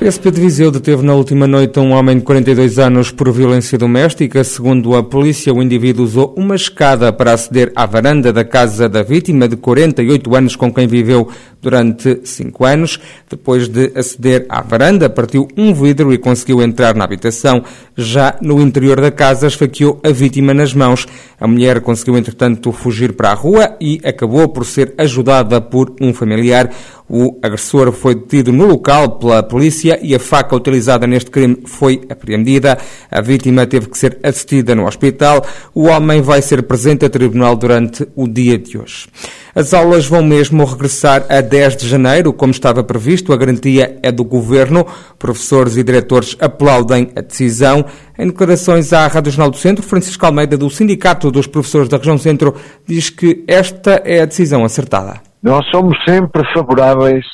PSP de Viseu deteve na última noite um homem de 42 anos por violência doméstica. Segundo a polícia, o indivíduo usou uma escada para aceder à varanda da casa da vítima de 48 anos com quem viveu durante 5 anos. Depois de aceder à varanda, partiu um vidro e conseguiu entrar na habitação. Já no interior da casa, esfaqueou a vítima nas mãos. A mulher conseguiu, entretanto, fugir para a rua e acabou por ser ajudada por um familiar. O agressor foi detido no local pela polícia e a faca utilizada neste crime foi apreendida. A vítima teve que ser assistida no hospital. O homem vai ser presente a tribunal durante o dia de hoje. As aulas vão mesmo regressar a 10 de janeiro, como estava previsto. A garantia é do governo. Professores e diretores aplaudem a decisão. Em declarações à Rádio Jornal do Centro, Francisco Almeida, do Sindicato dos Professores da Região Centro, diz que esta é a decisão acertada. Nós somos sempre favoráveis,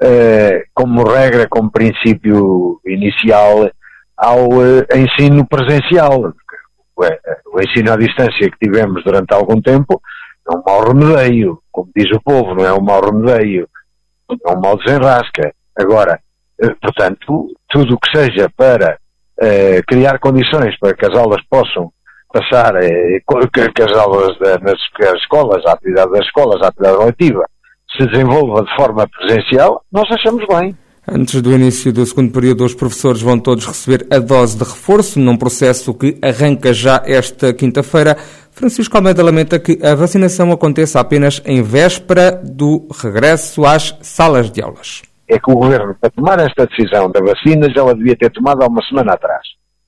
eh, como regra, como princípio inicial, ao eh, ensino presencial. O, eh, o ensino à distância que tivemos durante algum tempo é um mau remedeio, como diz o povo, não é um mau remedeio, é um mau desenrasca. Agora, eh, portanto, tudo o que seja para eh, criar condições para que as aulas possam passar eh, que as aulas da, nas escolas, a atividade das escolas, a atividade coletiva, se desenvolva de forma presencial, nós achamos bem. Antes do início do segundo período, os professores vão todos receber a dose de reforço, num processo que arranca já esta quinta-feira. Francisco Almeida lamenta que a vacinação aconteça apenas em véspera do regresso às salas de aulas. É que o Governo, para tomar esta decisão da vacina, já a devia ter tomado há uma semana atrás.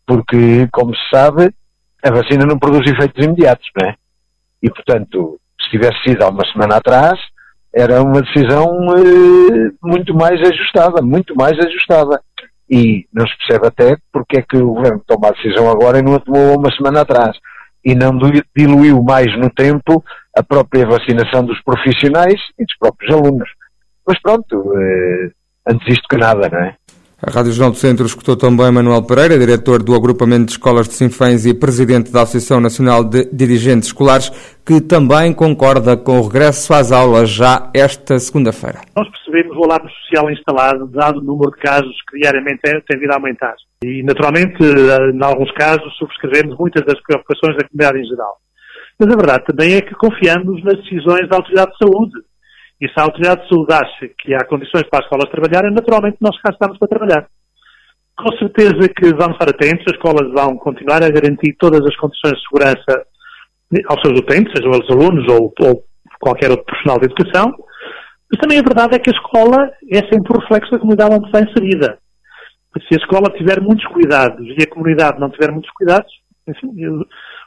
Porque, como se sabe, a vacina não produz efeitos imediatos, não é? E, portanto, se tivesse sido há uma semana atrás, era uma decisão eh, muito mais ajustada, muito mais ajustada. E não se percebe até porque é que o Governo toma a decisão agora e não a tomou uma semana atrás. E não diluiu mais no tempo a própria vacinação dos profissionais e dos próprios alunos. Mas pronto, eh, antes isto que nada, não é? A Rádio Jornal do Centro escutou também Manuel Pereira, diretor do Agrupamento de Escolas de Sinfãs e presidente da Associação Nacional de Dirigentes Escolares, que também concorda com o regresso às aulas já esta segunda-feira. Nós percebemos o alarme social instalado, dado o número de casos que diariamente tem vindo a aumentar. E, naturalmente, em alguns casos, subscrevemos muitas das preocupações da comunidade em geral. Mas a verdade também é que confiamos nas decisões da Autoridade de Saúde e se a autoridade de saúde acha que há condições para as escolas trabalharem, naturalmente nós cá estamos para trabalhar. Com certeza que vamos estar atentos, as escolas vão continuar a garantir todas as condições de segurança aos seus utentes, sejam eles alunos ou, ou qualquer outro profissional de educação, mas também a verdade é que a escola é sempre o reflexo da comunidade onde está inserida. Se a escola tiver muitos cuidados e a comunidade não tiver muitos cuidados, enfim,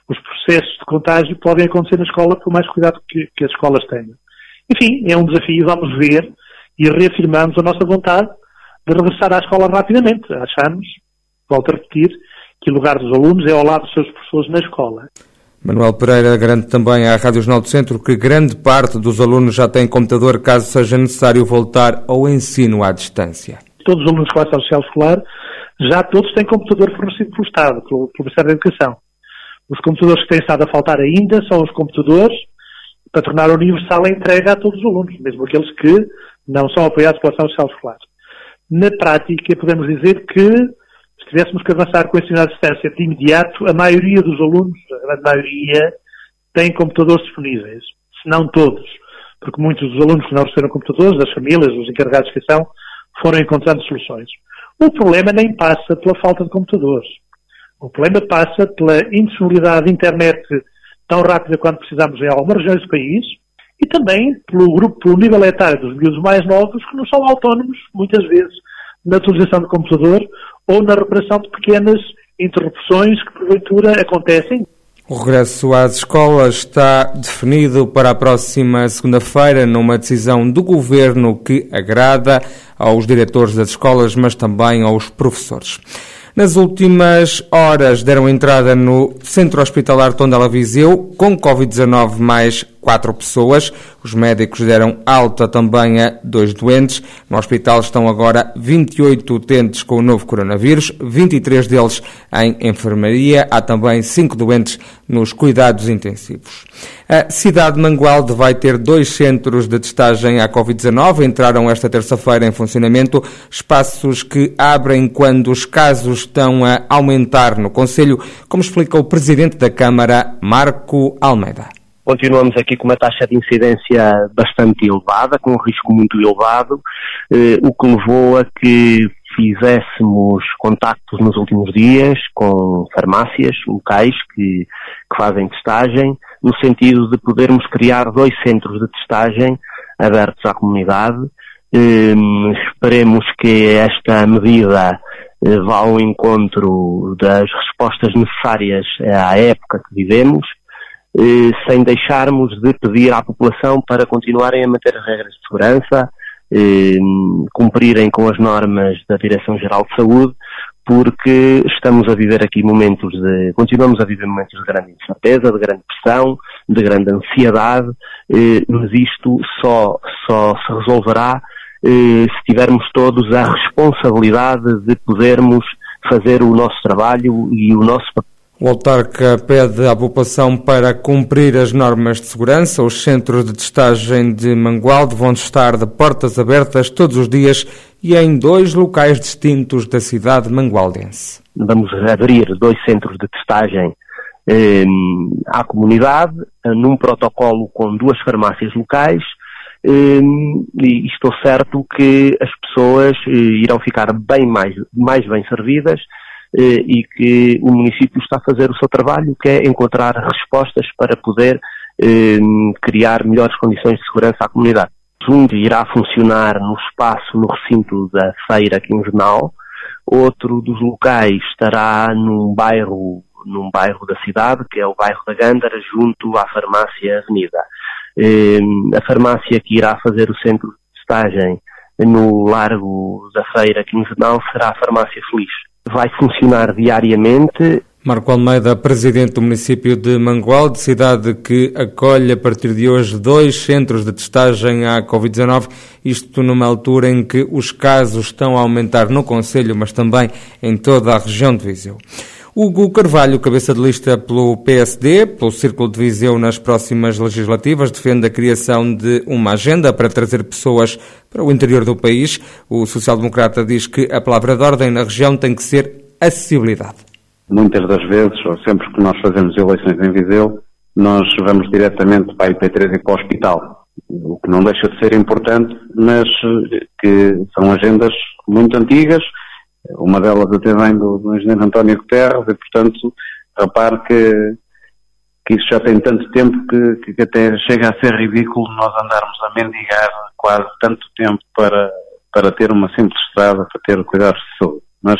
os processos de contágio podem acontecer na escola por mais cuidado que, que as escolas tenham. Enfim, é um desafio, vamos ver e reafirmamos a nossa vontade de regressar à escola rapidamente. Achamos, volto a repetir, que o lugar dos alunos é ao lado dos seus professores na escola. Manuel Pereira garante também à Rádio Jornal do Centro que grande parte dos alunos já tem computador caso seja necessário voltar ao ensino à distância. Todos os alunos de classe social escolar já todos têm computador fornecido pelo Estado, pelo, pelo Ministério da Educação. Os computadores que têm estado a faltar ainda são os computadores para tornar universal a entrega a todos os alunos, mesmo aqueles que não são apoiados pela ação social escolar. Na prática, podemos dizer que, se tivéssemos que avançar com o ensino à distância de imediato, a maioria dos alunos, a grande maioria, tem computadores disponíveis, se não todos, porque muitos dos alunos que não receberam computadores, das famílias, os encarregados de educação, foram encontrando soluções. O problema nem passa pela falta de computadores. O problema passa pela indisponibilidade de internet tão rápida quanto precisamos em algumas regiões do país e também pelo grupo, pelo nível etário dos miúdos mais novos que não são autónomos, muitas vezes, na utilização do computador ou na reparação de pequenas interrupções que porventura acontecem. O regresso às escolas está definido para a próxima segunda-feira numa decisão do governo que agrada aos diretores das escolas, mas também aos professores. Nas últimas horas deram entrada no Centro Hospitalar Tondela Viseu com Covid-19 mais quatro pessoas. Os médicos deram alta também a dois doentes. No hospital estão agora 28 utentes com o novo coronavírus, 23 deles em enfermaria. Há também cinco doentes nos cuidados intensivos. A cidade de Mangualde vai ter dois centros de testagem à Covid-19. Entraram esta terça-feira em funcionamento espaços que abrem quando os casos estão a aumentar no Conselho, como explica o Presidente da Câmara, Marco Almeida. Continuamos aqui com uma taxa de incidência bastante elevada, com um risco muito elevado, eh, o que levou a que fizéssemos contactos nos últimos dias com farmácias locais que, que fazem testagem, no sentido de podermos criar dois centros de testagem abertos à comunidade. Eh, esperemos que esta medida eh, vá ao encontro das respostas necessárias à época que vivemos eh, sem deixarmos de pedir à população para continuarem a manter as regras de segurança, eh, cumprirem com as normas da Direção-Geral de Saúde, porque estamos a viver aqui momentos de, continuamos a viver momentos de grande incerteza, de grande pressão, de grande ansiedade, eh, mas isto só, só se resolverá se tivermos todos a responsabilidade de podermos fazer o nosso trabalho e o nosso papel o autarca pede à população para cumprir as normas de segurança. Os centros de testagem de Mangualde vão estar de portas abertas todos os dias e em dois locais distintos da cidade mangualdense. Vamos abrir dois centros de testagem eh, à comunidade, num protocolo com duas farmácias locais, eh, e estou certo que as pessoas eh, irão ficar bem mais, mais bem servidas e que o município está a fazer o seu trabalho, que é encontrar respostas para poder eh, criar melhores condições de segurança à comunidade. Um irá funcionar no espaço, no recinto da feira quinzenal, outro dos locais estará num bairro, num bairro da cidade, que é o bairro da Gândara, junto à farmácia Avenida. Eh, a farmácia que irá fazer o centro de estagem no Largo da Feira Quinzenal será a Farmácia Feliz vai funcionar diariamente. Marco Almeida, presidente do município de Mangualde, cidade que acolhe a partir de hoje dois centros de testagem à Covid-19, isto numa altura em que os casos estão a aumentar no Conselho, mas também em toda a região de Viseu. Hugo Carvalho, cabeça de lista pelo PSD, pelo Círculo de Viseu nas próximas legislativas, defende a criação de uma agenda para trazer pessoas para o interior do país. O social-democrata diz que a palavra de ordem na região tem que ser acessibilidade. Muitas das vezes, ou sempre que nós fazemos eleições em Viseu, nós vamos diretamente para a IP3 e para o hospital. O que não deixa de ser importante, mas que são agendas muito antigas, uma delas até vem do, do engenheiro António Guterres e, portanto, repare que, que isso já tem tanto tempo que, que até chega a ser ridículo nós andarmos a mendigar quase tanto tempo para, para ter uma simples estrada, para ter cuidados de saúde. Mas,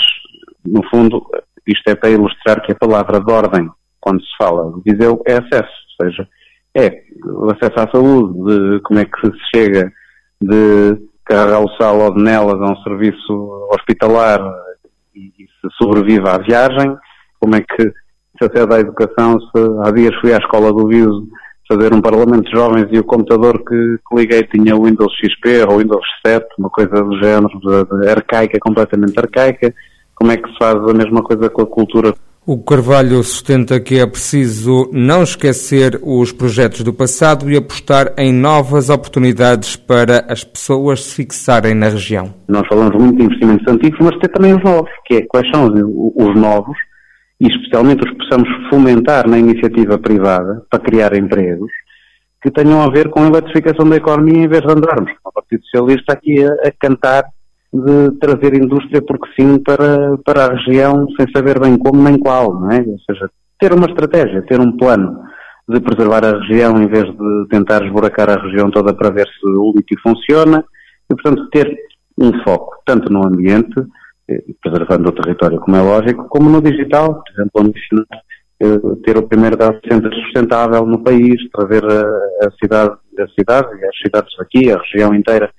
no fundo, isto é para ilustrar que a palavra de ordem, quando se fala de Viseu, é acesso, ou seja, é o acesso à saúde, de como é que se chega de carregar o sal ou nelas a um serviço hospitalar e, e se sobrevive à viagem, como é que se acede à educação, se há dias fui à escola do Viso fazer um parlamento de jovens e o computador que, que liguei tinha o Windows XP ou Windows 7, uma coisa do género, de, de arcaica, completamente arcaica, como é que se faz a mesma coisa com a cultura o Carvalho sustenta que é preciso não esquecer os projetos do passado e apostar em novas oportunidades para as pessoas se fixarem na região. Nós falamos muito de investimentos antigos, mas tem também os novos, que é quais são os novos e especialmente os que possamos fomentar na iniciativa privada para criar empregos que tenham a ver com a eletrificação da economia em vez de andarmos, o Partido Socialista, aqui a, a cantar de trazer indústria porque sim para, para a região sem saber bem como nem qual, não é? Ou seja, ter uma estratégia, ter um plano de preservar a região em vez de tentar esburacar a região toda para ver se o lítio funciona e, portanto, ter um foco tanto no ambiente, eh, preservando o território, como é lógico, como no digital, por exemplo, eh, ter o primeiro dado center sustentável no país, trazer a, cidade, a cidade as cidades aqui, a região inteira,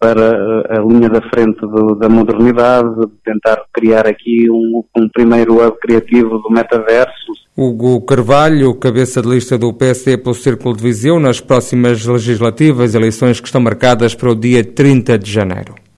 para a linha da frente do, da modernidade, tentar criar aqui um, um primeiro hub criativo do metaverso. Hugo Carvalho, cabeça de lista do PSD pelo Círculo de Viseu, nas próximas legislativas, eleições que estão marcadas para o dia 30 de janeiro.